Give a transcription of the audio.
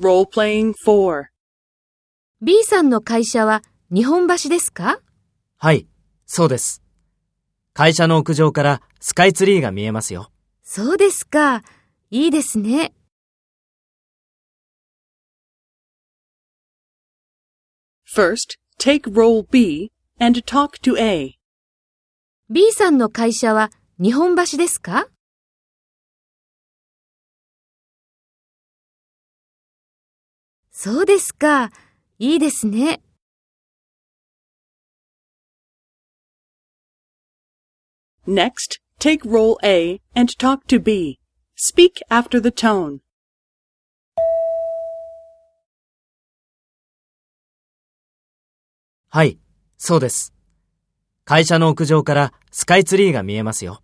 Role-playing 4. B さんの会社は日本橋ですか？はい、そうです。会社の屋上からスカイツリーが見えますよ。そうですか。いいですね。First, take role B and talk to A. B さんの会社は日本橋ですか？そうですか。いいですね。Next, take role A and talk to B. Speak after the tone. はい、そうです。会社の屋上からスカイツリーが見えますよ。